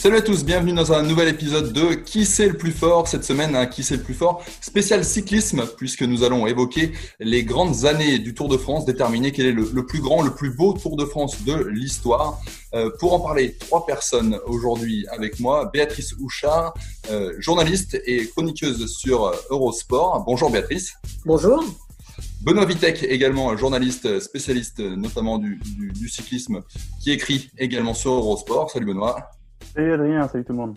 Salut à tous, bienvenue dans un nouvel épisode de Qui c'est le plus fort Cette semaine, un Qui c'est le plus fort spécial cyclisme, puisque nous allons évoquer les grandes années du Tour de France, déterminer quel est le, le plus grand, le plus beau Tour de France de l'histoire. Euh, pour en parler, trois personnes aujourd'hui avec moi. Béatrice Houchard, euh, journaliste et chroniqueuse sur Eurosport. Bonjour Béatrice. Bonjour. Benoît Vitek, également journaliste spécialiste notamment du, du, du cyclisme, qui écrit également sur Eurosport. Salut Benoît. Salut Adrien, salut tout le monde.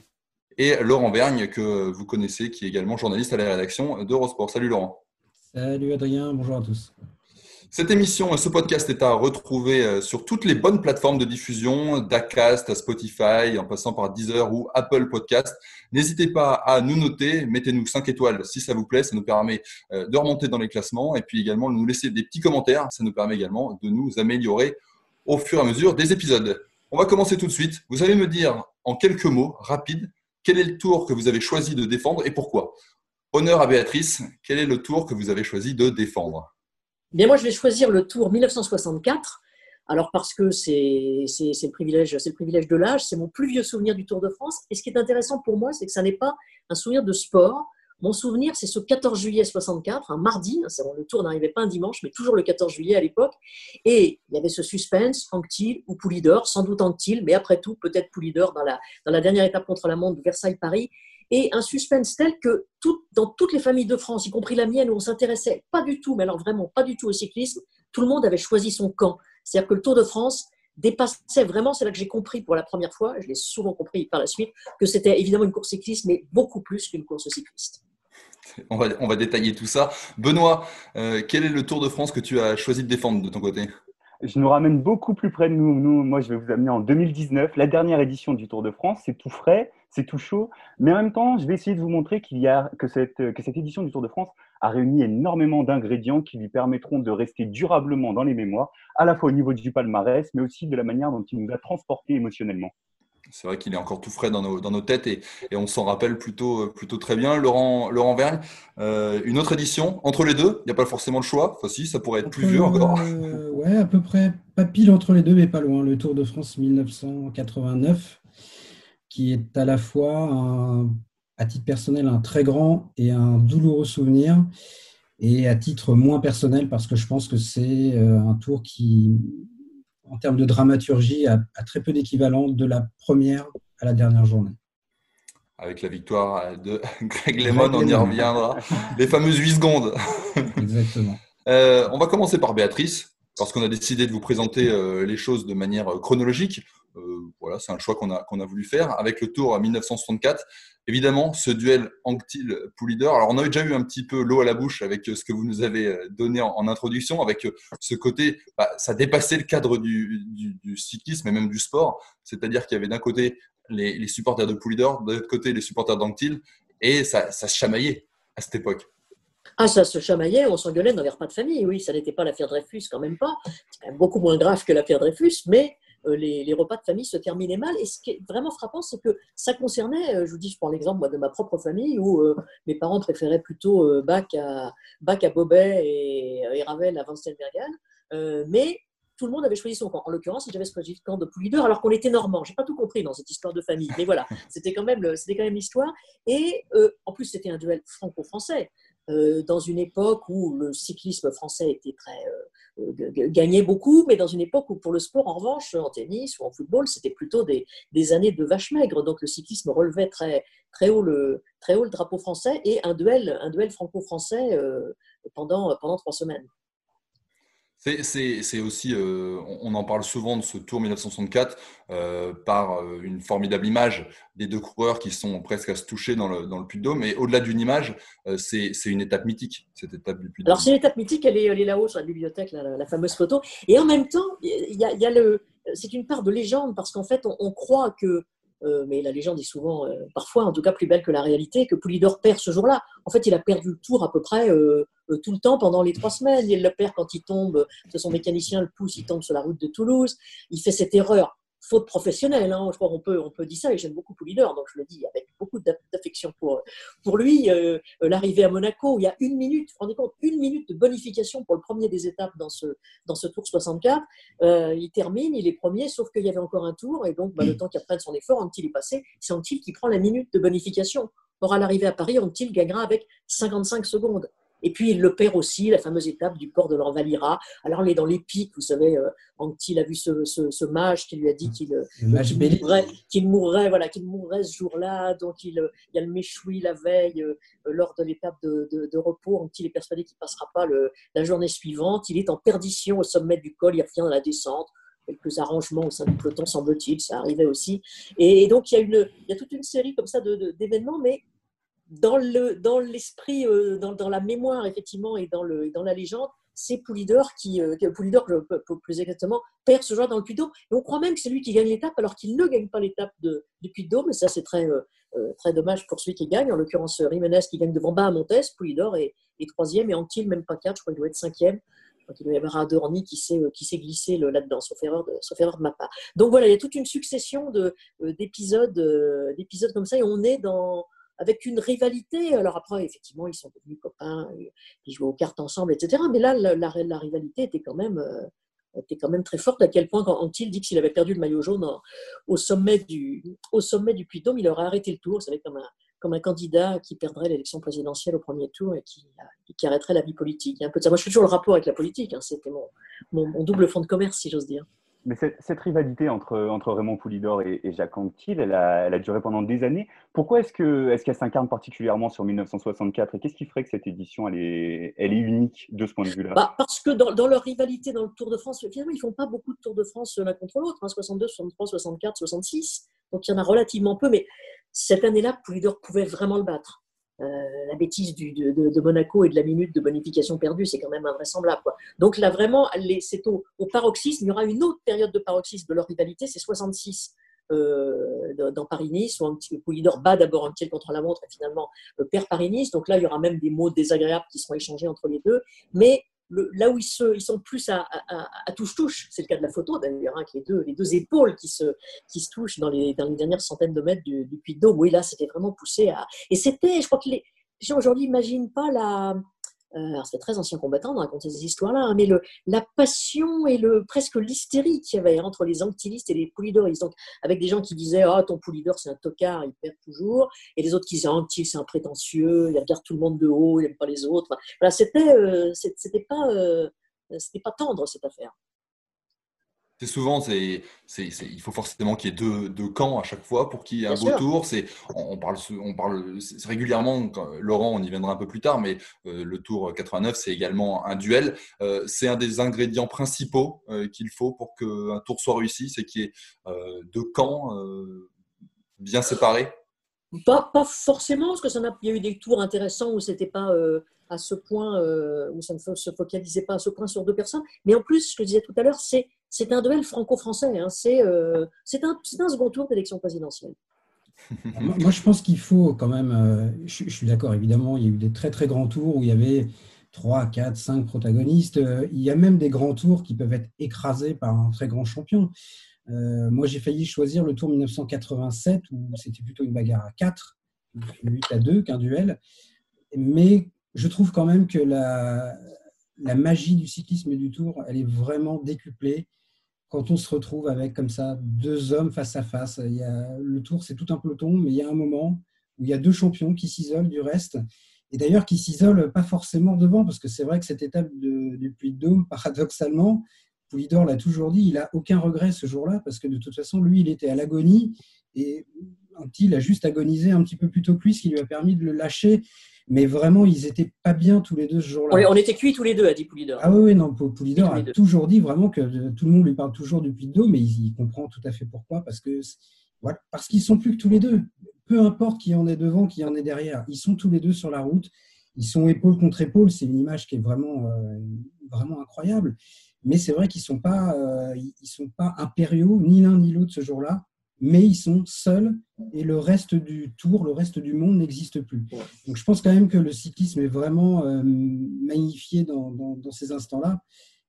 Et Laurent Vergne, que vous connaissez, qui est également journaliste à la rédaction d'Eurosport. Salut Laurent. Salut Adrien, bonjour à tous. Cette émission, ce podcast est à retrouver sur toutes les bonnes plateformes de diffusion, d'Acast à Spotify, en passant par Deezer ou Apple Podcast. N'hésitez pas à nous noter, mettez-nous 5 étoiles si ça vous plaît, ça nous permet de remonter dans les classements et puis également de nous laisser des petits commentaires, ça nous permet également de nous améliorer au fur et à mesure des épisodes. On va commencer tout de suite. Vous allez me dire en quelques mots rapides quel est le tour que vous avez choisi de défendre et pourquoi? Honneur à Béatrice, quel est le tour que vous avez choisi de défendre? Bien, moi, je vais choisir le tour 1964. Alors, parce que c'est le, privilège, le privilège de l'âge, c'est mon plus vieux souvenir du Tour de France. Et ce qui est intéressant pour moi, c'est que ça n'est pas un souvenir de sport. Mon souvenir, c'est ce 14 juillet 64, un mardi. Le tour n'arrivait pas un dimanche, mais toujours le 14 juillet à l'époque. Et il y avait ce suspense, Anctil ou Poulidor, sans doute Anctil, mais après tout, peut-être Poulidor dans la, dernière étape contre la montre de Versailles-Paris. Et un suspense tel que dans toutes les familles de France, y compris la mienne, où on s'intéressait pas du tout, mais alors vraiment pas du tout au cyclisme, tout le monde avait choisi son camp. C'est-à-dire que le Tour de France dépassait vraiment, c'est là que j'ai compris pour la première fois, je l'ai souvent compris par la suite, que c'était évidemment une course cycliste, mais beaucoup plus qu'une course cycliste. On va, on va, détailler tout ça. Benoît, euh, quel est le Tour de France que tu as choisi de défendre de ton côté? Je nous ramène beaucoup plus près de nous. nous. Moi, je vais vous amener en 2019, la dernière édition du Tour de France. C'est tout frais, c'est tout chaud. Mais en même temps, je vais essayer de vous montrer qu'il y a, que, cette, que cette édition du Tour de France a réuni énormément d'ingrédients qui lui permettront de rester durablement dans les mémoires, à la fois au niveau du palmarès, mais aussi de la manière dont il nous a transportés émotionnellement. C'est vrai qu'il est encore tout frais dans nos, dans nos têtes et, et on s'en rappelle plutôt, plutôt très bien. Laurent, Laurent Vergne, euh, une autre édition entre les deux Il n'y a pas forcément le choix Enfin, si, ça pourrait être plus vieux encore. Euh, ouais, à peu près, pas pile entre les deux, mais pas loin. Le Tour de France 1989, qui est à la fois, un, à titre personnel, un très grand et un douloureux souvenir. Et à titre moins personnel, parce que je pense que c'est un tour qui, en termes de dramaturgie, à très peu d'équivalent de la première à la dernière journée. Avec la victoire de Greg Lemon, on y reviendra. Les fameuses 8 secondes. Exactement. Euh, on va commencer par Béatrice, parce qu'on a décidé de vous présenter euh, les choses de manière chronologique. Euh, voilà, c'est un choix qu'on a, a voulu faire. Avec le tour à 1964, évidemment, ce duel Anctil-Poulidor. Alors, on avait déjà eu un petit peu l'eau à la bouche avec ce que vous nous avez donné en, introduction, avec ce côté, bah, ça dépassait le cadre du, du, cyclisme et même du sport. C'est-à-dire qu'il y avait d'un côté les, supporters de Poulidor, de l'autre côté les supporters d'Anctil, et ça, ça se chamaillait à cette époque. Ah, ça se chamaillait, on s'engueulait dans les repas de famille. Oui, ça n'était pas l'affaire Dreyfus, quand même pas. Beaucoup moins grave que l'affaire Dreyfus, mais les, les, repas de famille se terminaient mal. Et ce qui est vraiment frappant, c'est que ça concernait, je vous dis, je prends l'exemple de ma propre famille, où euh, mes parents préféraient plutôt euh, Bach, à, Bach à Bobet et, Ravel à Van. Euh, mais tout le monde avait choisi son camp. En l'occurrence, j'avais choisi le camp de Poulidor, alors qu'on était normand. J'ai pas tout compris dans cette histoire de famille, mais voilà, c'était quand même, c'était quand même l'histoire. Et en plus, c'était un duel franco-français. Euh, dans une époque où le cyclisme français était très euh, gagnait beaucoup, mais dans une époque où pour le sport, en revanche, en tennis ou en football, c'était plutôt des, années de vache maigre. Donc le cyclisme relevait très, très, haut, le, très haut le drapeau français et un duel, un duel franco-français euh, pendant, pendant trois semaines. C'est aussi, euh, on en parle souvent de ce Tour 1964 euh, par euh, une formidable image des deux coureurs qui sont presque à se toucher dans le, dans le Puy-de-Dôme. Mais au-delà d'une image, c'est une étape mythique, cette étape du Puy-de-Dôme. Alors c'est une étape mythique, elle est, là-haut sur la bibliothèque, la, fameuse photo. Et en même temps, il y a, y a le, c'est une part de légende parce qu'en fait, on croit que euh, mais la légende est souvent, euh, parfois en tout cas, plus belle que la réalité, que Poulidor perd ce jour-là. En fait, il a perdu le tour à peu près euh, tout le temps pendant les trois semaines. Il le perd quand il tombe, son mécanicien le pousse, il tombe sur la route de Toulouse. Il fait cette erreur faute professionnelle. Hein. Je crois qu'on peut, on peut dire ça, et j'aime beaucoup Poulidor, donc je le dis avec beaucoup d'affection pour, pour lui. Euh, l'arrivée à Monaco, il y a une minute, vous vous rendez compte, une minute de bonification pour le premier des étapes dans ce, dans ce Tour 64. Euh, il termine, il est premier, sauf qu'il y avait encore un tour, et donc bah, le temps qu'il reprenne son effort, Antil est passé, c'est Antil qui prend la minute de bonification. Or, à l'arrivée à Paris, Antil gagnera avec 55 secondes. Et puis, il le perd aussi, la fameuse étape du port de l'Orvalira. Alors, on est dans les pics, vous savez, euh, Anctil a vu ce, ce, mage qui lui a dit qu'il euh, mourrait, qu'il mourrait, voilà, qu'il mourrait ce jour-là. Donc, il, euh, il, y a le méchoui la veille, lors de l'étape de, de, repos. Anctil est persuadé qu'il ne passera pas le, la journée suivante. Il est en perdition au sommet du col, il revient dans la descente quelques arrangements au sein du peloton, semble-t-il, ça arrivait aussi. Et donc, il y, a une, il y a toute une série comme ça d'événements, mais dans le dans l'esprit, euh, dans, dans, la mémoire effectivement et dans le dans la légende, c'est Poulidor qui, euh, Poulidor plus exactement, perd ce jour dans le Puy-de-Dôme. Et on croit même que c'est lui qui gagne l'étape alors qu'il ne gagne pas l'étape du Puy-de-Dôme. Ça c'est très euh, très dommage pour celui qui gagne. En l'occurrence Rimenez qui gagne devant Bahamontes, Poulidor est, troisième et Antil même pas quatre, je crois qu'il doit être cinquième. Crois qu'il doit y avoir Adorni qui s'est qui s'est glissé là-dedans, sauf erreur de sauf erreur ma part. Donc voilà, il y a toute une succession de d'épisodes d'épisodes comme ça et on est dans avec une rivalité. Alors après, effectivement, ils sont devenus copains, ils jouaient aux cartes ensemble, etc. Mais là, la, rivalité était quand même euh, était quand même très forte, à quel point, quand Antil dit que s'il avait perdu le maillot jaune au sommet du, au sommet du Puy-Dôme, il aurait arrêté le tour. C'est comme un, comme un candidat qui perdrait l'élection présidentielle au premier tour et qui, qui arrêterait la vie politique. Un peu ça. Moi, je fais toujours le rapport avec la politique. Hein. C'était mon, mon, double fond de commerce, si j'ose dire. Mais cette, rivalité entre, Raymond Poulidor et, Jacques Anquetil, elle a, duré pendant des années. Pourquoi est-ce qu'elle est s'incarne particulièrement sur 1964 Et qu'est-ce qui ferait que cette édition, elle est, unique de ce point de vue-là? Bah, Parce que dans, dans, leur rivalité dans le Tour de France, finalement, ils ne font pas beaucoup de Tours de France l'un contre l'autre, 62, 63, 64, 66. Donc il y en a relativement peu. Mais cette année-là, Poulidor pouvait vraiment le battre. Euh, la bêtise de, Monaco et de la minute de bonification perdue, c'est quand même invraisemblable. Donc là, vraiment, c'est au, paroxysme. Il y aura une autre période de paroxysme de leur rivalité, c'est 66 euh, dans Paris-Nice, où Poulidor bat d'abord un petit contre la montre et finalement euh, perd Paris-Nice. Donc là, il y aura même des mots désagréables qui seront échangés entre les deux. Mais là où ils, se, ils, sont plus à, touche-touche, c'est le cas de la photo d'ailleurs, hein, les deux, les deux épaules qui se, qui se touchent dans les, dans les dernières centaines de mètres du, du Puy de. Oui, là, c'était vraiment poussé à. Et c'était, je crois que les, gens aujourd'hui n'imaginent pas la, euh, c'était très ancien combattant de raconter ces histoires-là, hein, mais le, la passion et le, presque l'hystérie qu'il y avait entre les anctilistes et les poulidoristes. Donc, avec des gens qui disaient Ah, ton poulidor, c'est un tocard, il perd toujours, et les autres qui disaient Anctil, c'est un prétentieux, il regarde tout le monde de haut, il n'aime pas les autres. voilà, c'était, euh, c'était pas, euh, c'était pas tendre cette affaire souvent, c'est, il faut forcément qu'il y ait deux, deux, camps à chaque fois pour qu'il y ait un beau tour. C'est, on parle, on parle régulièrement, Laurent, on y viendra un peu plus tard, mais euh, le tour 89, c'est également un duel. Euh, c'est un des ingrédients principaux euh, qu'il faut pour qu'un tour soit réussi, c'est qu'il y ait deux camps bien séparés. Pas, pas, forcément, parce que ça il y a eu des tours intéressants où c'était pas à ce point, où ça ne se focalisait pas à ce point sur deux personnes. Mais en plus, ce que je disais tout à l'heure, c'est c'est un duel franco-français. Hein. Euh, c'est un, un, second tour d'élection présidentielle. Moi, je pense qu'il faut quand même. Euh, je, suis d'accord, évidemment, il y a eu des très très grands tours où il y avait 3, 4, 5 protagonistes. Euh, il y a même des grands tours qui peuvent être écrasés par un très grand champion. moi, j'ai failli choisir le tour 1987 où c'était plutôt une bagarre à 4, une lutte à 2 qu'un duel. Mais je trouve quand même que la magie du cyclisme et du tour, elle est vraiment décuplée quand on se retrouve avec comme ça deux hommes face à face. Il y a, le tour, c'est tout un peloton, mais il y a un moment où il y a deux champions qui s'isolent du reste. Et d'ailleurs, qui s'isolent pas forcément devant, parce que c'est vrai que cette étape de, du Puy-de-Dôme, paradoxalement, Poulidor l'a toujours dit, il a aucun regret ce jour-là, parce que de toute façon, lui, il était à l'agonie, et il a juste agonisé un petit peu plus tôt que lui, ce qui lui a permis de le lâcher. Mais vraiment, ils étaient pas bien tous les deux ce jour-là. On, était cuits tous les deux, a dit Poulidor. Ah oui, oui non, Poulidor a toujours dit vraiment que tout le monde lui parle toujours du Puy de Dôme, mais il, comprend tout à fait pourquoi. Parce que voilà, parce qu'ils sont plus que tous les deux. Peu importe qui en est devant, qui en est derrière. Ils sont tous les deux sur la route. Ils sont épaule contre épaule. C'est une image qui est vraiment, euh, vraiment incroyable. Mais c'est vrai qu'ils ne sont, pas, euh, ils sont pas impériaux, ni l'un ni l'autre ce jour-là mais ils sont seuls et le reste du tour, le reste du monde n'existe plus. Donc je pense quand même que le cyclisme est vraiment euh, magnifié dans, ces instants-là.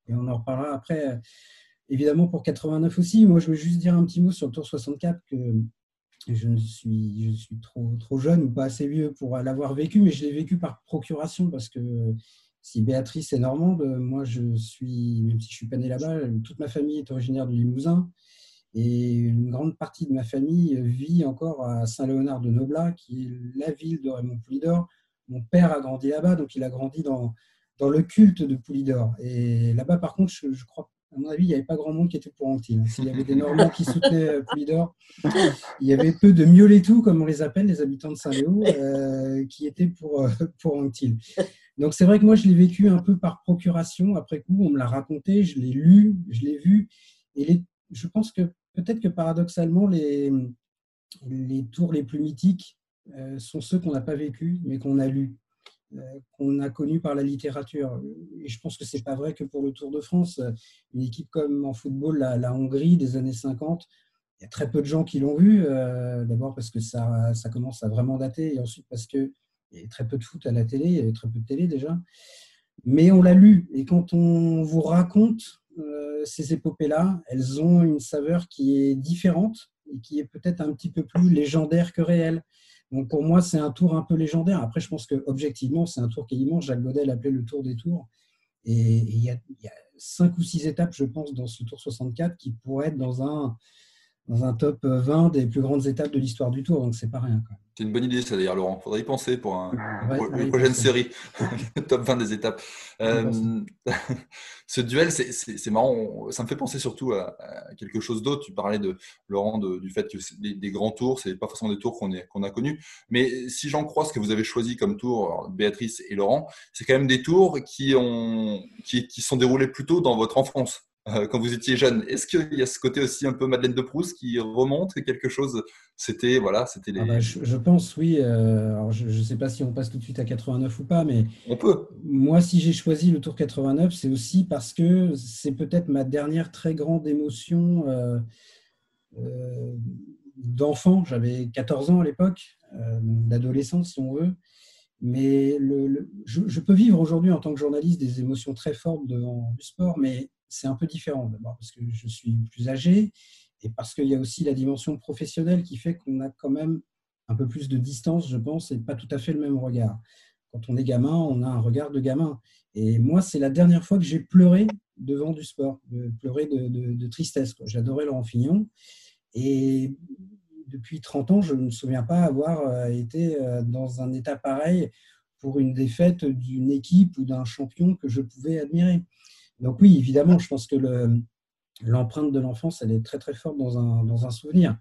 Et on en reparlera après. Évidemment pour 89 aussi. Moi, je veux juste dire un petit mot sur le Tour 64 que je ne suis, je suis trop, trop jeune ou pas assez vieux pour l'avoir vécu, mais je l'ai vécu par procuration parce que si Béatrice est normande, moi je suis, même si je suis pas né là-bas, toute ma famille est originaire du Limousin. Et une grande partie de ma famille vit encore à Saint-Léonard de Noblat, qui est la ville de Raymond Poulidor. Mon père a grandi là-bas, donc il a grandi dans, dans le culte de Poulidor. Et là-bas, par contre, je, crois, à mon avis, il n'y avait pas grand monde qui était pour Anctil. S'il y avait des Normands qui soutenaient euh, Poulidor, il y avait peu de mieux-les-tout, comme on les appelle, les habitants de Saint-Léo, euh, qui étaient pour, euh, pour Anctil. Donc c'est vrai que moi, je l'ai vécu un peu par procuration. Après coup, on me l'a raconté, je l'ai lu, je l'ai vu. Et les, je pense que peut-être que paradoxalement, les, tours les plus mythiques euh, sont ceux qu'on n'a pas vécus, mais qu'on a lus, euh, qu'on a connus par la littérature. Et je pense que ce n'est pas vrai que pour le Tour de France. Une équipe comme en football, la, Hongrie des années 50, il y a très peu de gens qui l'ont vu. Euh, d'abord parce que ça, ça commence à vraiment dater, et ensuite parce qu'il y avait très peu de foot à la télé, il y avait très peu de télé déjà. Mais on l'a lu, et quand on vous raconte euh, ces épopées-là, elles ont une saveur qui est différente et qui est peut-être un petit peu plus légendaire que réelle. Donc pour moi, c'est un tour un peu légendaire. Après, je pense que objectivement, c'est un tour qui est. Jacques Godet l'appelait le tour des tours. Et il y, a, y, a cinq ou six étapes, je pense, dans ce tour 64 qui pourraient être dans un, dans un top 20 des plus grandes étapes de l'histoire du Tour, donc c'est pas rien. C'est une bonne idée, ça d'ailleurs, Laurent. Il faudrait y penser pour, un, une prochaine série, top 20 des étapes. Euh, ce duel, c'est marrant, ça me fait penser surtout à, quelque chose d'autre. Tu parlais, de, Laurent, du fait que des, grands tours, ce pas forcément des tours qu'on a connus. Mais si j'en crois ce que vous avez choisi comme tour, Béatrice et Laurent, c'est quand même des tours qui, ont, qui, qui sont déroulés plutôt dans votre enfance. Euh, quand vous étiez jeune. Est-ce qu'il y a ce côté aussi un peu Madeleine de Proust qui remonte quelque chose? C'était voilà, c'était les... Ah bah, je, pense oui. Euh, alors je ne sais pas si on passe tout de suite à 89 ou pas, mais on peut. Moi, si j'ai choisi le Tour 89, c'est aussi parce que c'est peut-être ma dernière très grande émotion euh, d'enfant. J'avais 14 ans à l'époque, d'adolescence si on veut. Mais le, je, je, peux vivre aujourd'hui en tant que journaliste des émotions très fortes devant du sport, mais c'est un peu différent. D'abord parce que je suis plus âgé et parce qu'il y a aussi la dimension professionnelle qui fait qu'on a quand même un peu plus de distance, je pense, et pas tout à fait le même regard. Quand on est gamin, on a un regard de gamin. Et moi, c'est la dernière fois que j'ai pleuré devant du sport, de pleurer de, tristesse. J'adorais Laurent Fignon. Et depuis 30 ans, je ne me souviens pas avoir euh, été euh, dans un état pareil pour une défaite d'une équipe ou d'un champion que je pouvais admirer. Donc oui, évidemment, je pense que l'empreinte de l'enfance, elle est très très forte dans un, dans un souvenir.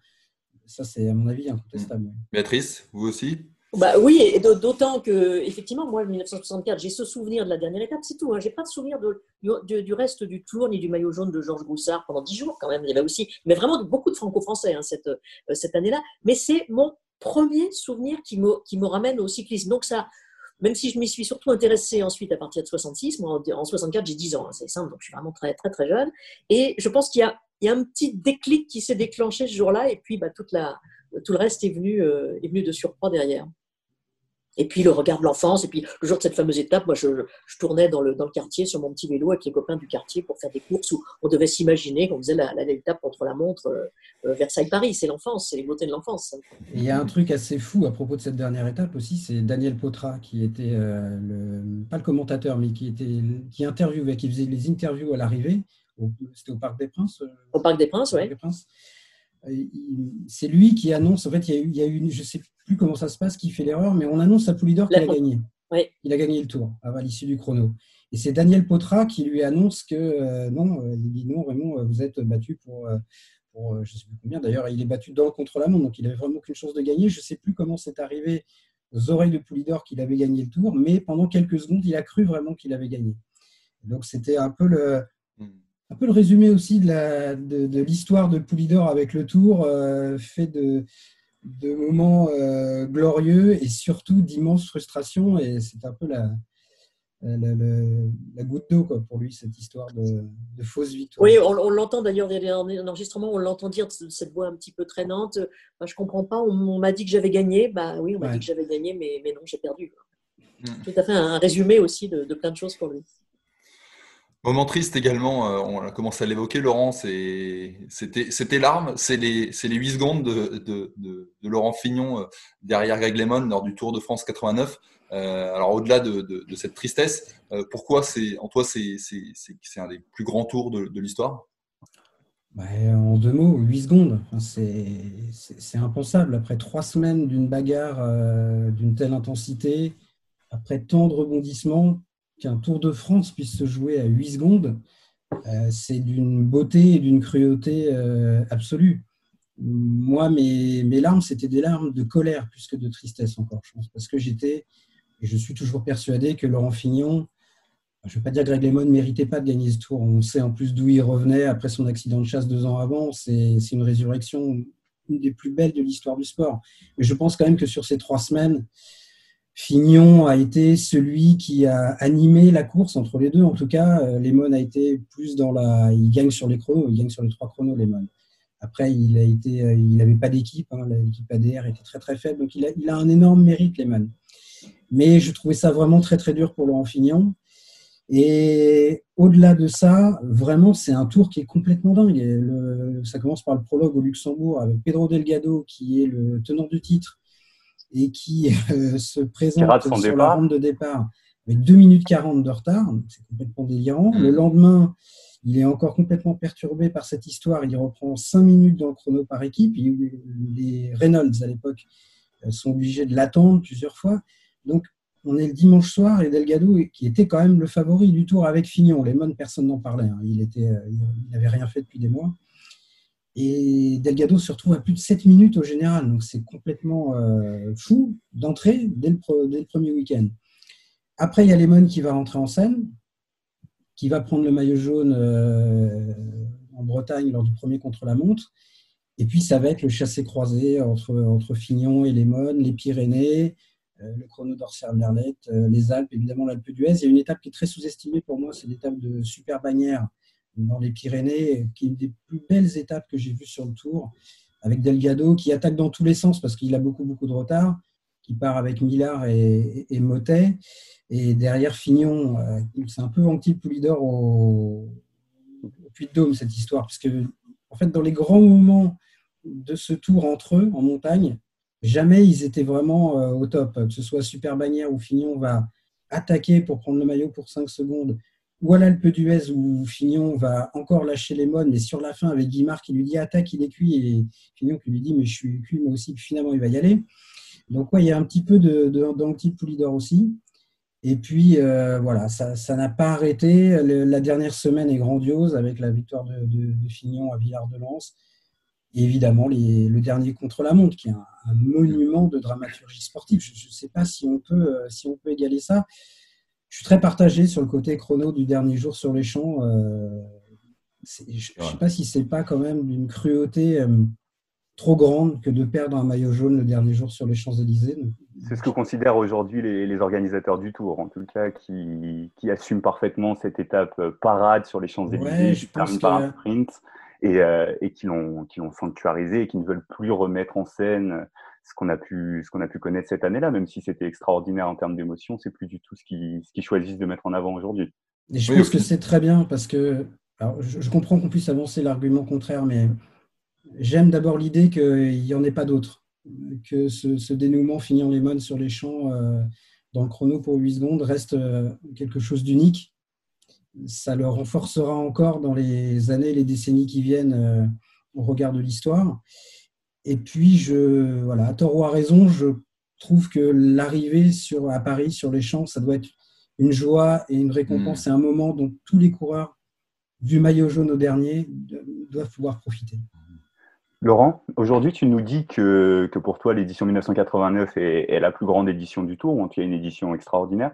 Ça, c'est à mon avis incontestable. Béatrice, vous aussi? Bah oui, et d'autant que, effectivement, moi, 1964, j'ai ce souvenir de la dernière étape, c'est tout. Hein. Je n'ai pas de souvenir de, du, reste du tour ni du maillot jaune de Georges Groussard pendant dix jours, quand même. Il y avait aussi, mais vraiment beaucoup de franco-français hein, cette, euh, cette année-là. Mais c'est mon premier souvenir qui me, qui me ramène au cyclisme. Donc, ça, même si je m'y suis surtout intéressée ensuite à partir de 66, moi en 64 j'ai 10 ans, hein, c'est simple, donc je suis vraiment très très très jeune. Et je pense qu'il y a, un petit déclic qui s'est déclenché ce jour-là, et puis bah, tout le reste est venu, euh, est venu de surcroît derrière. Et puis le regard de l'enfance, et puis le jour de cette fameuse étape, moi je, je tournais dans le, dans le, quartier sur mon petit vélo avec les copains du quartier pour faire des courses où on devait s'imaginer qu'on faisait la, l'étape contre la montre euh, euh, Versailles-Paris. C'est l'enfance, c'est les beautés de l'enfance. Il y a un truc assez fou à propos de cette dernière étape aussi, c'est Daniel Potra qui était, euh, le, pas le commentateur, mais qui, était, qui interviewait, qui faisait les interviews à l'arrivée. C'était au Parc des Princes Au Parc des Princes, oui c'est lui qui annonce, en fait, il y a eu, une, je ne sais plus comment ça se passe, qui fait l'erreur, mais on annonce à Poulidor qu'il a gagné. Il a gagné le tour à l'issue du chrono. Et c'est Daniel Potra qui lui annonce que euh, non, euh, il dit non, Raymond, euh, vous êtes battu pour, pour je ne sais plus combien. D'ailleurs, il est battu dans contre la montre, donc il n'avait vraiment qu'une chose de gagner. Je ne sais plus comment c'est arrivé oreilles de Poulidor qu'il avait gagné le tour, mais pendant quelques secondes, il a cru vraiment qu'il avait gagné. Donc c'était un peu le. Un peu le résumé aussi de l'histoire de, de, Poulidor avec le tour, euh, fait de, de moments euh, glorieux et surtout d'immenses frustrations. Et c'est un peu la, la, goutte d'eau pour lui, cette histoire de, fausse victoire. Oui, on, l'entend d'ailleurs dans les enregistrements, on l'entend dire cette voix un petit peu traînante. Bah, je comprends pas, on, m'a dit que j'avais gagné. Bah oui, on m'a dit que j'avais gagné, mais, mais non, j'ai perdu. Hmm. Tout à fait un résumé aussi de, plein de choses pour lui. Moment triste également, euh, on a commencé à l'évoquer, Laurent, c'était larmes, c'est les, les 8 secondes de, Laurent Fignon euh, derrière Greg Lemon lors du Tour de France 89. Euh, alors au-delà de, cette tristesse, pourquoi c'est en toi c'est un des plus grands tours de, l'histoire? En deux mots, 8 secondes, c'est impensable. Après trois semaines d'une bagarre d'une telle intensité, après tant de rebondissements, qu'un Tour de France puisse se jouer à 8 secondes, euh, c'est d'une beauté et d'une cruauté euh, absolue. Moi, mes, mes larmes, c'était des larmes de colère plus que de tristesse encore, je pense, parce que j'étais, et je suis toujours persuadé que Laurent Fignon, je ne veux pas dire Greg Lemon ne méritait pas de gagner ce tour. On sait en plus d'où il revenait après son accident de chasse deux ans avant. C'est une résurrection, une des plus belles de l'histoire du sport. Mais je pense quand même que sur ces trois semaines, Fignon a été celui qui a animé la course entre les deux. En tout cas, euh, Lemon a été plus dans la. Il gagne sur les chronos, il gagne sur les trois chronos, Lemon. Après, il a été, euh, il n'avait pas d'équipe. Hein, l'équipe ADR était très très faible, donc il a, il a un énorme mérite, Lemon. Mais je trouvais ça vraiment très très dur pour Laurent Fignon. Et au-delà de ça, vraiment, c'est un tour qui est complètement dingue. ça commence par le prologue au Luxembourg avec Pedro Delgado, qui est le tenant du titre, et qui euh, se présente sur la rampe de départ avec 2 minutes 40 de retard. C'est complètement délirant. Le mm. lendemain, il est encore complètement perturbé par cette histoire. Il reprend 5 minutes dans le chrono par équipe. Les Reynolds, à l'époque, euh, sont obligés de l'attendre plusieurs fois. Donc, on est le dimanche soir et Delgado, qui était quand même le favori du tour avec Fignon. Les Lemon, personne n'en parlait. Hein. Il n'avait euh, rien fait depuis des mois. Et Delgado se retrouve à plus de 7 minutes au général. Donc c'est complètement euh, fou d'entrer dès, le, premier week-end. Après, il y a Lemon qui va rentrer en scène, qui va prendre le maillot jaune euh, en Bretagne lors du premier contre-la-montre. Et puis, ça va être le chassé-croisé entre, entre Fignon et Lemon, les Pyrénées, euh, le chrono d'Orser Bernet, les Alpes, évidemment l'Alpe d'Huez. Il y a une étape qui est très sous-estimée pour moi, c'est l'étape de Super Bannière dans les Pyrénées, qui est une des plus belles étapes que j'ai vues sur le Tour, avec Delgado qui attaque dans tous les sens parce qu'il a beaucoup, beaucoup de retard, qui part avec Millard et, Motet. Et derrière Fignon, euh, c'est un peu anti-Poulidor au, au Puy-de-Dôme, cette histoire, parce que, en fait, dans les grands moments de ce tour entre eux, en montagne, jamais ils étaient vraiment euh, au top. Que ce soit Super Bannière ou Fignon va attaquer pour prendre le maillot pour 5 secondes ou à l'Alpe d'Huez où Fignon va encore lâcher les modes, mais sur la fin avec Guimard qui lui dit attaque, il est cuit, et Fignon qui lui dit mais je suis cuit moi aussi, finalement il va y aller. Donc ouais, il y a un petit peu de, de, aussi. Et puis euh, voilà, ça n'a pas arrêté. la dernière semaine est grandiose avec la victoire de, Fignon à Villard-de-Lans. Et évidemment, le dernier contre-la-montre, qui est un, monument de dramaturgie sportive. Je ne sais pas si on, peut, euh, si on peut égaler ça je suis très partagé sur le côté chrono du dernier jour sur les champs. Euh, je ne sais pas si c'est pas quand même d'une cruauté euh, trop grande que de perdre un maillot jaune le dernier jour sur les Champs-Élysées. C'est ce que considèrent aujourd'hui les, organisateurs du Tour, en tout cas, qui, assument parfaitement cette étape euh, parade sur les Champs-Élysées, qui par un sprint et, et qui l'ont sanctuarisé et qui ne veulent plus remettre en scène ce qu'on a pu ce qu'on a pu connaître cette année-là, même si c'était extraordinaire en termes d'émotion, c'est plus du tout ce qu'ils ce choisissent de mettre en avant aujourd'hui. je pense que c'est très bien parce que je, comprends qu'on puisse avancer l'argument contraire, mais j'aime d'abord l'idée qu'il n'y en ait pas d'autres, que ce, dénouement finir les modes sur les champs euh, dans le chrono pour 8 secondes reste euh, quelque chose d'unique. Ça le renforcera encore dans les années, les décennies qui viennent euh, au regard de l'histoire. Et puis, je, voilà, à tort ou à raison, je trouve que l'arrivée sur, à Paris sur les champs, ça doit être une joie et une récompense. C'est un moment dont tous les coureurs, du maillot jaune au dernier, doivent pouvoir profiter. Laurent, aujourd'hui, tu nous dis que, que pour toi, l'édition 1989 est, est, la plus grande édition du tour, ou en tout cas une édition extraordinaire.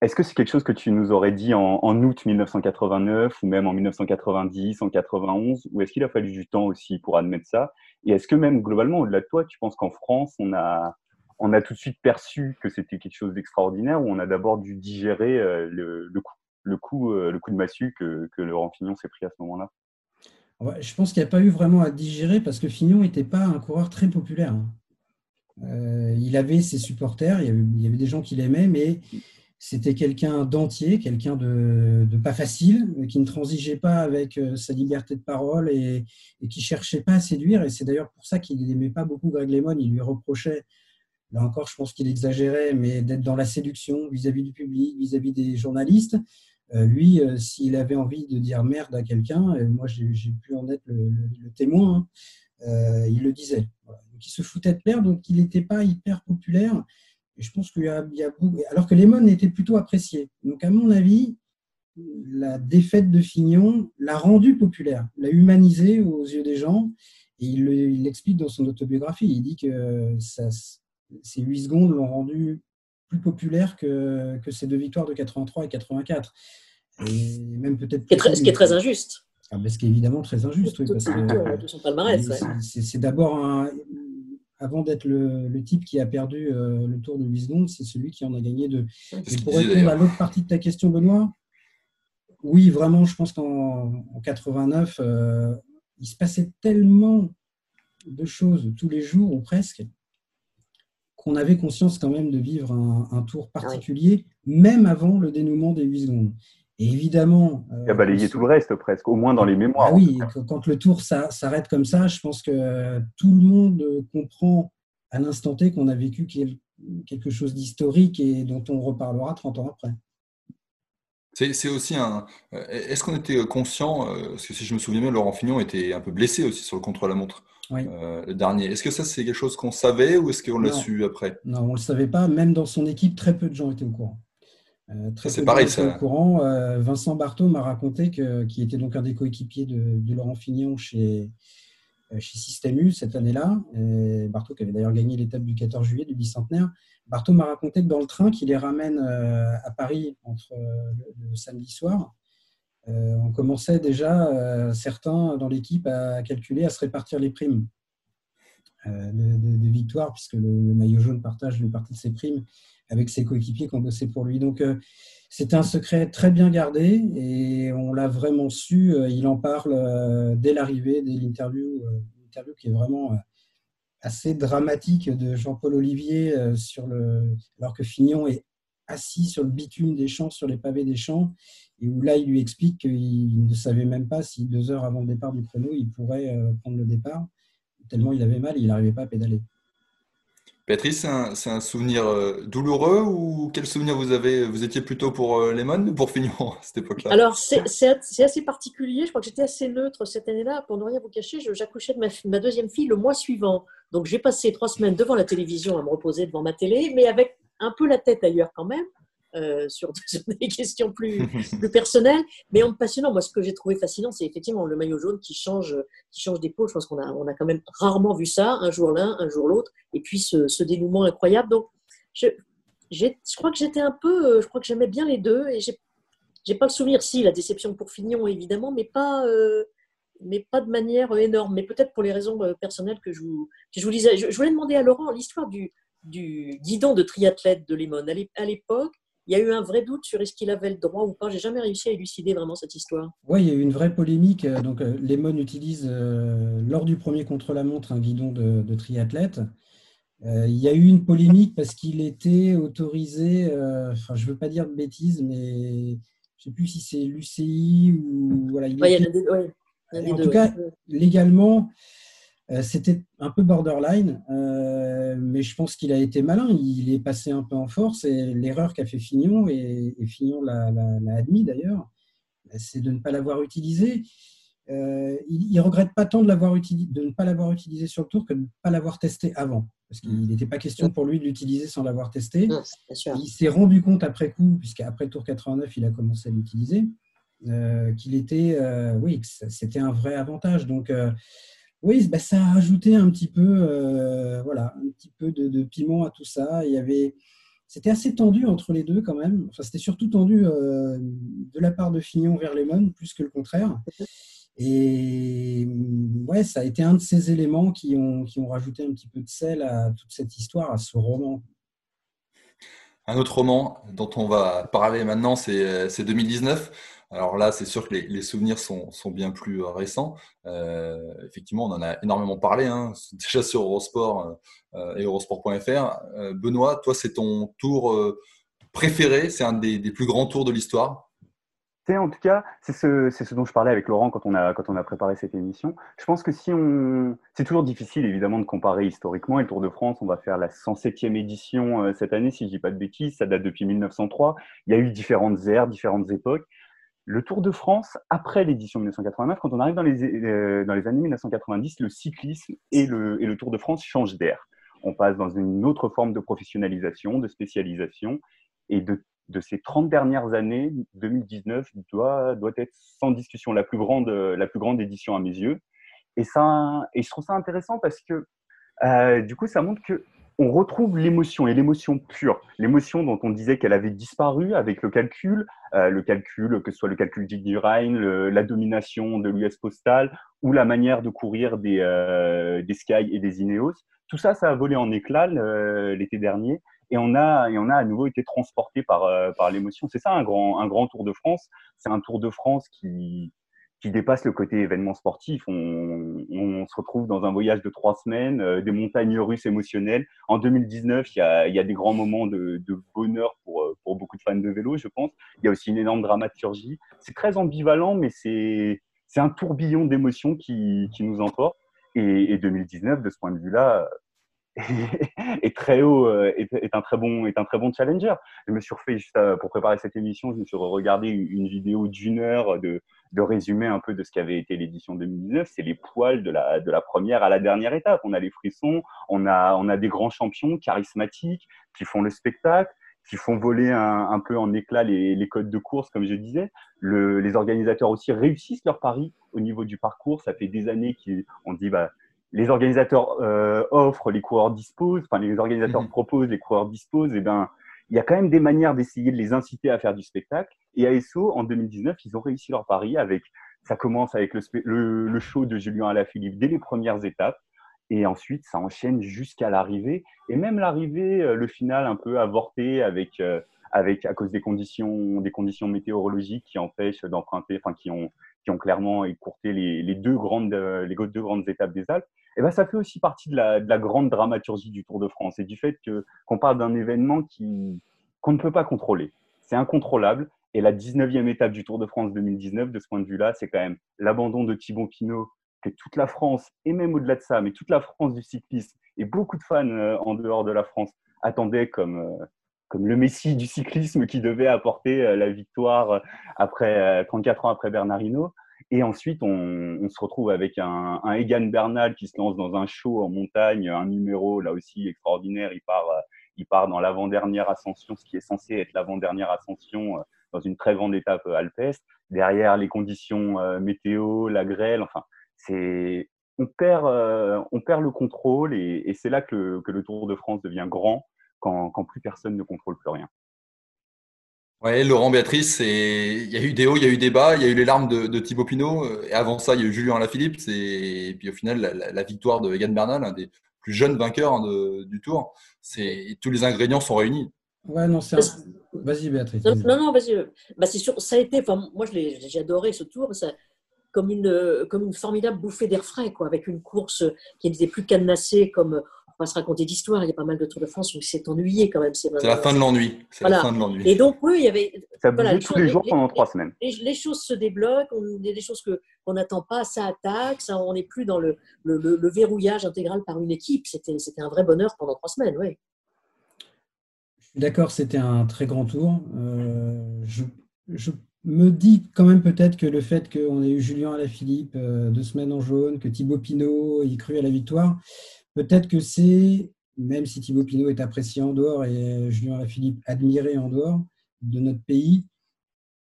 Est-ce que c'est quelque chose que tu nous aurais dit en, août 1989 ou même en 1990, en 91 Ou est-ce qu'il a fallu du temps aussi pour admettre ça? Et est-ce que même globalement, au-delà de toi, tu penses qu'en France, on a, on a tout de suite perçu que c'était quelque chose d'extraordinaire ou on a d'abord dû digérer euh, le, le, coup, le, coup, euh, le coup de massue que, que Laurent Fignon s'est pris à ce moment-là? Je pense qu'il n'y a pas eu vraiment à digérer parce que Fignon n'était pas un coureur très populaire. Euh, il avait ses supporters, il y avait, il y avait des gens qui l'aimaient, mais c'était quelqu'un d'entier, quelqu'un de, pas facile, qui ne transigeait pas avec euh, sa liberté de parole et, qui cherchait pas à séduire. Et c'est d'ailleurs pour ça qu'il n'aimait pas beaucoup Greg Lemon. Il lui reprochait, là encore, je pense qu'il exagérait, mais d'être dans la séduction vis-à-vis du public, vis-à-il -vis des journalistes. Euh, lui, euh, s'il avait envie de dire merde à quelqu'un, moi j'ai pu en être le, témoin, hein, il le disait. Voilà. Donc il se foutait de plaire, donc il n'était pas hyper populaire. Et je pense qu'il y, y, a beaucoup. Alors que Lemon était plutôt apprécié. Donc, à mon avis, la défaite de Fignon l'a rendu populaire, l'a humanisé aux yeux des gens. Et il l'explique dans son autobiographie. Il dit que ça, ces 8 secondes l'ont rendu plus populaire que, que ces deux victoires de 83 et 84. Et même peut-être. Ce qui est très injuste. Ah ben, ce qui est évidemment très injuste, oui, parce que c'est d'abord un, avant d'être le, le, type qui a perdu euh, le tour de 8 secondes, c'est celui qui en a gagné deux. Et pour répondre à l'autre partie de ta question, Benoît, oui, vraiment, je pense qu'en 89, euh, il se passait tellement de choses tous les jours, ou presque, qu'on avait conscience quand même de vivre un, un tour particulier, oui. même avant le dénouement des 8 secondes. Et évidemment. Il a balayé tout le reste presque, au moins dans les mémoires. Ah oui, quand le tour s'arrête comme ça, je pense que tout le monde comprend à l'instant T qu'on a vécu quelque chose d'historique et dont on reparlera 30 ans après. C'est aussi un. Euh, est-ce qu'on était conscient, euh, parce que si je me souviens bien, Laurent Fignon était un peu blessé aussi sur le contre-la-montre, oui. euh, le dernier. Est-ce que ça, c'est quelque chose qu'on savait ou est-ce qu'on l'a su après? Non, on ne le savait pas. Même dans son équipe, très peu de gens étaient au courant. Euh, c'est pareil, ça. Au courant. Euh, Vincent Barthaud m'a raconté que, qui était donc un des coéquipiers de, de, Laurent Fignon chez, euh, chez Système U cette année-là. Barthaud qui avait d'ailleurs gagné l'étape du 14 juillet du bicentenaire. Barthaud m'a raconté que dans le train qui les ramène à Paris entre le, le samedi soir, on commençait déjà, certains dans l'équipe, à calculer, à se répartir les primes de, de, victoire, puisque le, maillot jaune partage une partie de ses primes avec ses coéquipiers qui ont bossé pour lui. Donc, euh, c'était un secret très bien gardé et on l'a vraiment su. Euh, il en parle euh, dès l'arrivée, dès l'interview, l'interview qui est vraiment assez dramatique de Jean-Paul Olivier sur le, alors que Fignon est assis sur le bitume des champs, sur les pavés des champs, et où là, il lui explique qu'il ne savait même pas si deux heures avant le départ du chrono, il pourrait prendre le départ, tellement il avait mal et il n'arrivait pas à pédaler. Béatrice, c'est un, un, souvenir euh, douloureux ou quel souvenir vous avez Vous étiez plutôt pour euh, Lehman ou pour Fignon à cette époque-là? Alors, c'est assez particulier. Je crois que j'étais assez neutre cette année-là. Pour ne rien vous cacher, j'accouchais de ma, ma, deuxième fille le mois suivant. Donc, j'ai passé trois semaines devant la télévision à me reposer devant ma télé, mais avec un peu la tête ailleurs quand même. Euh, sur, sur, des questions plus, plus personnelles, mais en passionnant. Moi, ce que j'ai trouvé fascinant, c'est effectivement le maillot jaune qui change, qui change d'épaule. Je pense qu'on a, on a quand même rarement vu ça, un jour l'un, un jour l'autre, et puis ce, ce, dénouement incroyable. Donc, je, je crois que j'étais un peu, euh, je crois que j'aimais bien les deux, et j'ai pas le souvenir, si, la déception pour Fignon, évidemment, mais pas, euh, mais pas de manière énorme, mais peut-être pour les raisons personnelles que je vous, que je vous disais. Je, je voulais demander à Laurent l'histoire du, du guidon de triathlète de Lemon. À l'époque, il y a eu un vrai doute sur est-ce qu'il avait le droit ou pas. J'ai jamais réussi à élucider vraiment cette histoire. Oui, il y a eu une vraie polémique. Donc, euh, Lemon utilise euh, lors du premier contre-la-montre un guidon de, de triathlète. Euh, il y a eu une polémique parce qu'il était autorisé, euh, enfin, je ne veux pas dire de bêtises, mais je ne sais plus si c'est l'UCI ou. Voilà, il ouais, était... il y a des, ouais, en deux, tout cas, légalement, euh, c'était un peu borderline, euh, mais je pense qu'il a été malin. Il est passé un peu en force et l'erreur qu'a fait Fignon, et, et Fignon l'a admis d'ailleurs, c'est de ne pas l'avoir utilisé. Euh, il ne regrette pas tant de, de ne pas l'avoir utilisé sur le tour que de ne pas l'avoir testé avant. Parce qu'il n'était pas question pour lui de l'utiliser sans l'avoir testé. Non, il s'est rendu compte après coup, puisqu'après le tour 89, il a commencé à l'utiliser, euh, qu'il était, euh, oui, c'était un vrai avantage. Donc, Oui, bah, ça a rajouté un petit peu, euh, voilà, un petit peu de, piment à tout ça. Il y avait, c'était assez tendu entre les deux quand même. Enfin, c'était surtout tendu euh, de la part de Fignon vers Lemon, plus que le contraire. Et ouais, ça a été un de ces éléments qui ont, qui ont rajouté un petit peu de sel à toute cette histoire, à ce roman. Un autre roman dont on va parler maintenant, c'est 2019. Alors là, c'est sûr que les, souvenirs sont, bien plus euh, récents. Euh, effectivement, on en a énormément parlé, hein, déjà sur Eurosport euh, et Eurosport.fr. Benoît, toi, c'est ton tour préféré, c'est un des, plus grands tours de l'histoire? En tout cas, c'est ce, dont je parlais avec Laurent quand on, a, quand on a préparé cette émission. Je pense que si on. C'est toujours difficile, évidemment, de comparer historiquement. Et le Tour de France, on va faire la 107e édition cette année, si je ne dis pas de bêtises. Ça date depuis 1903. Il y a eu différentes ères, différentes époques. Le Tour de France, après l'édition 1989, quand on arrive dans les, dans les années 1990, le cyclisme et le, et le Tour de France changent d'air. On passe dans une autre forme de professionnalisation, de spécialisation. Et de, de ces 30 dernières années, 2019 doit, doit être sans discussion la plus grande, la plus grande édition à mes yeux. Et, ça, et je trouve ça intéressant parce que euh, du coup, ça montre que on retrouve l'émotion et l'émotion pure, l'émotion dont on disait qu'elle avait disparu avec le calcul, euh, le calcul, que ce soit le calcul Rhine, la domination de l'US Postal ou la manière de courir des, euh, des Sky et des Ineos. Tout ça, ça a volé en éclats l'été dernier et on, a, et on a à nouveau été transporté par, euh, par l'émotion. C'est ça un grand, un grand Tour de France. C'est un Tour de France qui, qui dépasse le côté événement sportif. On, se retrouve dans un voyage de trois semaines, euh, des montagnes russes émotionnelles. En 2019, il y a, des grands moments de, bonheur pour, euh, pour beaucoup de fans de vélo, je pense. Il y a aussi une énorme dramaturgie. C'est très ambivalent, mais c'est un tourbillon d'émotions qui, nous emporte. Et, et 2019, de ce point de vue-là, est très haut, euh, est, un très bon, est un très bon challenger. Je me suis refait juste euh, pour préparer cette émission, je me suis regardé une vidéo d'une heure de, de résumé un peu de ce qu'avait été l'édition 2019. C'est les poils de la, de la première à la dernière étape. On a les frissons, on a, on a des grands champions charismatiques qui font le spectacle qui font voler un, un peu en éclat les, les, codes de course, comme je disais. Le, les organisateurs aussi réussissent leur pari au niveau du parcours. Ça fait des années qu'on dit, bah, les organisateurs euh, offrent, les coureurs disposent, enfin les organisateurs mhm. proposent, les coureurs disposent, et ben il y a quand même des manières d'essayer de les inciter à faire du spectacle. Et à ESSO, en 2019, ils ont réussi leur pari avec, ça commence avec le, show de Julien Alaphilippe dès les premières étapes. Et ensuite, ça enchaîne jusqu'à l'arrivée. Et même l'arrivée, euh, le final un peu avorté avec, euh, à cause des conditions, météorologiques qui empêchent d'emprunter, enfin qui ont, clairement écourté les, deux grandes, les deux grandes étapes des Alpes eh ben, ça fait aussi partie de la, de la, grande dramaturgie du Tour de France et du fait que, qu'on parle d'un événement qui, qu'on ne peut pas contrôler. C'est incontrôlable. Et la 19e étape du Tour de France 2019, de ce point de vue-là, c'est quand même l'abandon de Thibaut Pinot, que toute la France, et même au-delà de ça, mais toute la France du cyclisme, et beaucoup de fans euh, en dehors de la France, attendaient comme, euh, comme le messie du cyclisme qui devait apporter euh, la victoire après, 34 ans après Bernard Hinault. Et ensuite, on, on, se retrouve avec un, un, Egan Bernal qui se lance dans un show en montagne, un numéro là aussi extraordinaire. Il part, euh, il part dans l'avant-dernière ascension, ce qui est censé être l'avant-dernière ascension euh, dans une très grande étape euh, alpestre. Derrière les conditions météo, la grêle, enfin, c'est on perd, on perd le contrôle et, et c'est là que le, que le, Tour de France devient grand quand, quand plus personne ne contrôle plus rien. Ouais, Laurent Béatrice, il y a eu des hauts, il y a eu des bas, il y a eu les larmes de, de Thibaut Pinot, euh, et avant ça, il y a eu Julien Alaphilippe, et puis au final, la, victoire de Egan Bernal, un des plus jeunes vainqueurs hein, du Tour, c'est tous les ingrédients sont réunis. Ouais, non, c'est Vas-y, Béatrice. Non, non, vas-y. Bah, c'est sûr, ça a été, enfin, moi, j'ai adoré ce Tour, ça, comme une, comme une formidable bouffée d'air frais, quoi, avec une course qui n'était plus cadenassée comme va se raconter d'histoires. Il y a pas mal de Tours de France où il s'est ennuyé quand même. C'est la fin de l'ennui. Voilà. Et donc, oui, il y avait. Ça voilà, tous les jours pendant trois semaines. Les, choses se débloquent, il y a des choses qu'on n'attend pas, ça attaque, ça, on n'est plus dans le, le, le, verrouillage intégral par une équipe. C'était un vrai bonheur pendant trois semaines, oui. Je suis d'accord, c'était un très grand tour. Euh, je, je me dis quand même peut-être que le fait qu'on ait eu Julien Alaphilippe euh, deux semaines en jaune, que Thibaut Pinot y cru à la victoire, Peut-être que c'est, même si Thibaut Pinot est apprécié en dehors et Julien Philippe admiré en dehors de notre pays,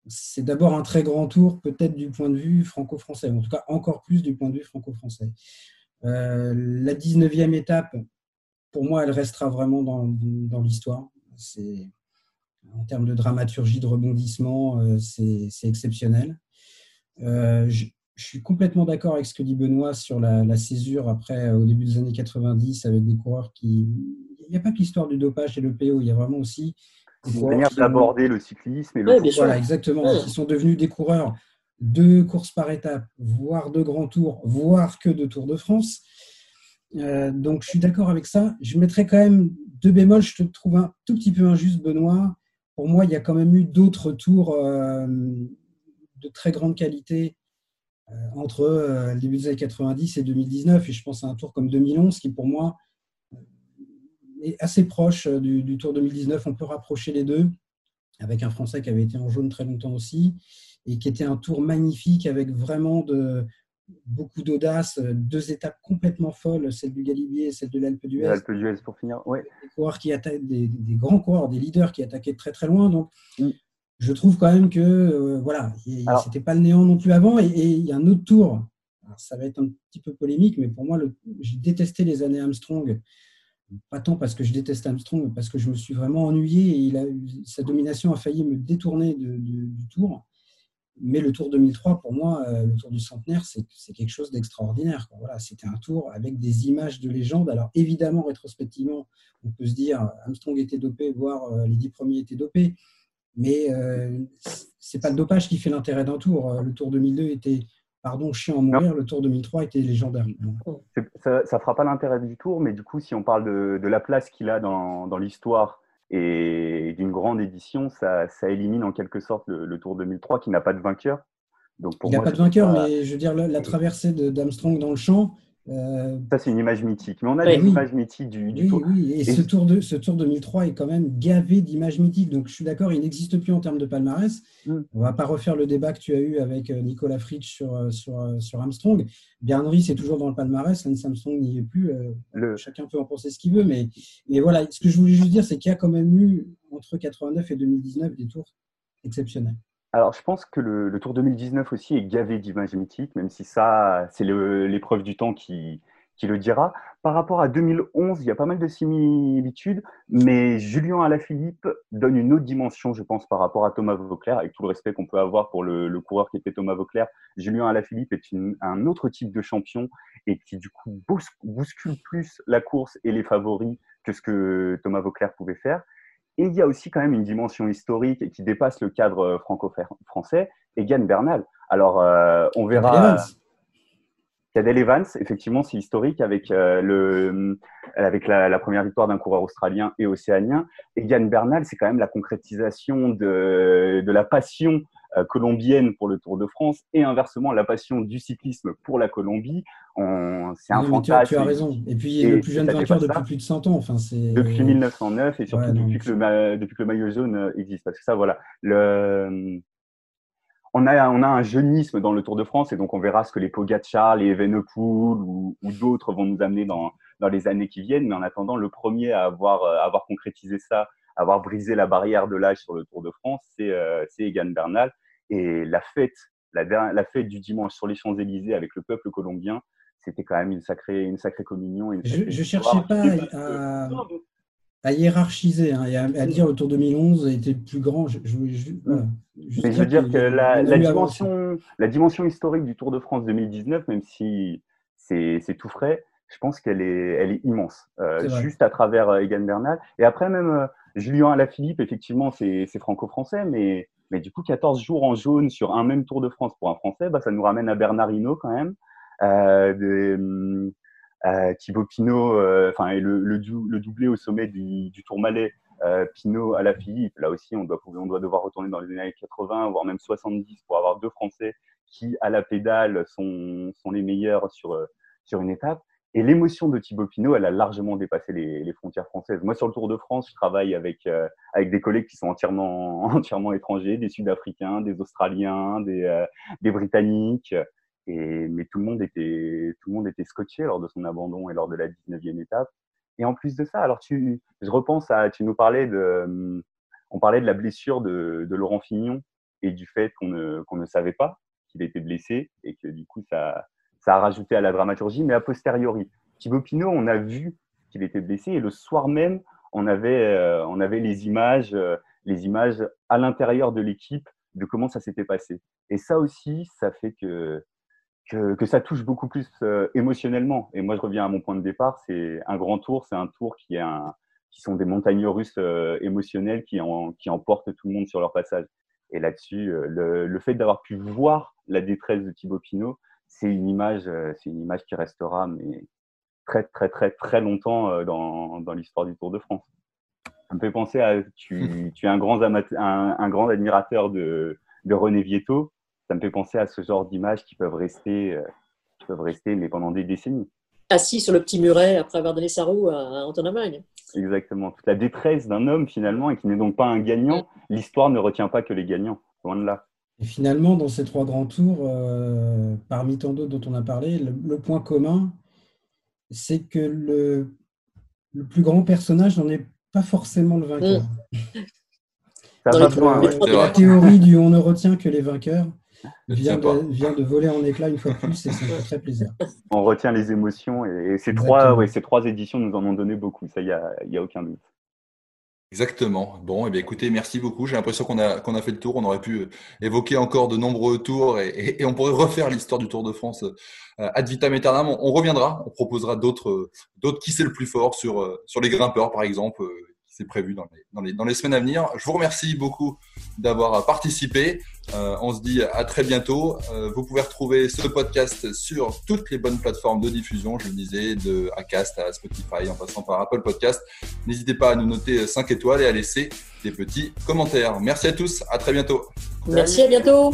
c'est d'abord un très grand tour, peut-être du point de vue franco-français, en tout cas encore plus du point de vue franco-français. la 19e étape, pour moi, elle restera vraiment dans, l'histoire. C'est en termes de dramaturgie, de rebondissement, c'est exceptionnel. je, je suis complètement d'accord avec ce que dit Benoît sur la, césure après, euh, au début des années 90, avec des coureurs qui. Il n'y a pas que l'histoire du dopage et le PO, il y a vraiment aussi. Une manière d'aborder le cyclisme et le. voilà, exactement. Qui sont devenus des coureurs de courses par étapes, voire de grands tours, voire que de Tour de France. Euh, donc, je suis d'accord avec ça. Je mettrais quand même deux bémols. Je te trouve un tout petit peu injuste, Benoît. Pour moi, il y a quand même eu d'autres tours euh, de très grande qualité euh, entre euh, le début des années 90 et 2019. Et je pense à un tour comme 2011 qui, pour moi, euh, est assez proche du, Tour 2019. On peut rapprocher les deux avec un Français qui avait été en jaune très longtemps aussi et qui était un tour magnifique avec vraiment de, beaucoup d'audace, deux étapes complètement folles, celle du Galibier et celle de l'Alpe d'Huez. L'Alpe d'Huez pour finir, oui. Des, coureurs qui des, des, grands coureurs, des leaders qui attaquaient très très loin. Donc, mm je trouve quand même que euh, voilà, c'était pas le néant non plus avant. Et, il y a un autre tour. ça va être un petit peu polémique, mais pour moi, j'ai détesté les années Armstrong. Pas tant parce que je déteste Armstrong, mais parce que je me suis vraiment ennuyé et il a, sa domination a failli me détourner du tour. Mais le Tour 2003, pour moi, euh, le Tour du centenaire, c'est quelque chose d'extraordinaire. Voilà, C'était un tour avec des images de légende. Alors évidemment, rétrospectivement, on peut se dire Armstrong était dopé, voire euh, les dix premiers étaient dopés. Mais euh, c'est pas le dopage qui fait l'intérêt d'un tour. Euh, le Tour 2002 était, pardon, chiant à mourir. Le Tour 2003 était légendaire. Ça ne fera pas l'intérêt du tour, mais du coup, si on parle de, la place qu'il a dans, dans l'histoire et d'une grande édition, ça, ça, élimine en quelque sorte le, Tour 2003 qui n'a pas de vainqueur. Donc pour il n'a pas de vainqueur, mais je veux dire, la, la traversée d'Armstrong dans le champ, ça, c'est une image mythique. Mais on a des images mythiques du, du tour. Oui, et, ce, tour de, ce Tour 2003 est quand même gavé d'images mythiques. Donc, je suis d'accord, il n'existe plus en termes de palmarès. Mm. On ne va pas refaire le débat que tu as eu avec euh, Nicolas Fritsch sur, euh, sur, sur Armstrong. Bernry, c'est toujours dans le palmarès. Lance Armstrong n'y est plus. Chacun peut en penser ce qu'il veut. Mais, mais voilà, ce que je voulais juste dire, c'est qu'il y a quand même eu, entre 89 et 2019, des tours exceptionnels. Alors, je pense que le, Tour 2019 aussi est gavé d'images mythiques, même si ça, c'est l'épreuve du temps qui, qui, le dira. Par rapport à 2011, il y a pas mal de similitudes, mais Julien Alaphilippe donne une autre dimension, je pense, par rapport à Thomas Vauclair, avec tout le respect qu'on peut avoir pour le, coureur qui était Thomas Vauclair. Julien Alaphilippe est un autre type de champion et qui, du coup, bouscule plus la course et les favoris que ce que Thomas Vauclair pouvait faire. Et il y a aussi quand même une dimension historique qui dépasse le cadre euh, franco-français, Egan Bernal. Alors, euh, on verra. Cadel Evans, effectivement, c'est historique avec, euh, le, avec la, première victoire d'un coureur australien et océanien. Egan Bernal, c'est quand même la concrétisation de, de la passion euh, colombienne pour le Tour de France et inversement la passion du cyclisme pour la Colombie. C'est un fantasme. Tu, as raison. Et puis le plus jeune vainqueur depuis plus de 100 ans. Enfin, depuis 1909 et surtout depuis, que le, depuis que le maillot jaune euh, existe. Parce que ça, voilà. Le, on a, on a un jeunisme dans le Tour de France et donc on verra ce que les Pogacar, les Evenepoel ou, ou d'autres vont nous amener dans, dans les années qui viennent. Mais en attendant, le premier à avoir, à euh, avoir concrétisé ça, à avoir brisé la barrière de l'âge sur le Tour de France, c'est Egan Bernal. Et la fête, la, la fête du dimanche sur les Champs-Élysées avec le peuple colombien, c'était quand même une sacrée, une sacrée communion. je ne cherchais pas à, hiérarchiser hein, et à, dire autour de 2011 était plus grand. Je, Mais je veux dire que la, dimension, la dimension historique du Tour de France 2019, même si c'est tout frais, je pense qu'elle est, elle est immense, euh, juste à travers euh, Egan Bernal. Et après, même euh, Julien Alaphilippe, effectivement, c'est franco-français, mais mais du coup, 14 jours en jaune sur un même Tour de France pour un Français, bah, ça nous ramène à Bernardino quand même. Euh, de, euh, Thibaut Pinot, euh, enfin, le, le, doublé au sommet du, du Tour Malais, euh, Pinot à la Philippe. Là aussi, on doit, on doit devoir retourner dans les années 80, voire même 70 pour avoir deux Français qui, à la pédale, sont, sont les meilleurs sur, sur une étape. Et l'émotion de Thibaut Pinot, elle a largement dépassé les, les, frontières françaises. Moi, sur le Tour de France, je travaille avec, euh, avec des collègues qui sont entièrement, entièrement étrangers, des Sud-Africains, des Australiens, des, euh, des Britanniques. Et, mais tout le, monde était, tout le monde était scotché lors de son abandon et lors de la 19e étape. Et en plus de ça, alors tu, je repense à, tu nous parlais de, on parlait de la blessure de, de Laurent Fignon et du fait qu'on ne, qu'on ne savait pas qu'il était blessé et que du coup ça, ça a rajouté à la dramaturgie, mais a posteriori. Thibaut Pinot, on a vu qu'il était blessé et le soir même, on avait, euh, on avait les images, euh, les images à l'intérieur de l'équipe de comment ça s'était passé. Et ça aussi, ça fait que, que, ça touche beaucoup plus euh, émotionnellement. Et moi, je reviens à mon point de départ, c'est un grand tour, c'est un tour qui, est un, qui sont des montagnes russes émotionnelles qui, en, qui emportent tout le monde sur leur passage. Et là-dessus, le, le, fait d'avoir pu voir la détresse de Thibaut Pinot, c'est une image, c'est une image qui restera mais très, très, très, très longtemps euh, dans, dans l'histoire du Tour de France. Ça me fait penser à. Tu, tu es un grand, un, grand admirateur de, de René Vietto. Ça me fait penser à ce genre d'images qui peuvent rester, euh, qui peuvent rester, mais pendant des décennies. Assis sur le petit muret après avoir donné sa roue à Antonin Magne. Exactement. Toute la détresse d'un homme, finalement, et qui n'est donc pas un gagnant. L'histoire ne retient pas que les gagnants. Loin de là. Et finalement, dans ces trois grands tours, euh, parmi tant d'autres dont on a parlé, le point commun, c'est que le, le, plus grand personnage n'en est pas forcément le vainqueur. la théorie du on ne retient que les vainqueurs vient de, vient de, voler en éclats une fois de plus et ça fait très plaisir. On retient les émotions et, ces, trois, ouais, ces trois éditions nous en ont donné beaucoup, ça, il n'y a, y a aucun doute. Exactement. Bon, eh bien, écoutez, merci beaucoup. J'ai l'impression qu'on a, qu'on a fait le tour. On aurait pu euh, évoquer encore de nombreux tours et, et, on pourrait refaire l'histoire du Tour de France euh, ad vitam aeternam. On, on reviendra, on proposera d'autres, d'autres qui c'est le plus fort sur, euh, sur les grimpeurs, par exemple, c'est prévu dans les, dans, les, dans les, semaines à venir. Je vous remercie beaucoup d'avoir participé. Euh, on se dit à très bientôt. Euh, vous pouvez retrouver ce podcast sur toutes les bonnes plateformes de diffusion, je le disais, de Acast à Spotify en passant par Apple Podcast. N'hésitez pas à nous noter 5 étoiles et à laisser des petits commentaires. Merci à tous, à très bientôt. Merci, à bientôt.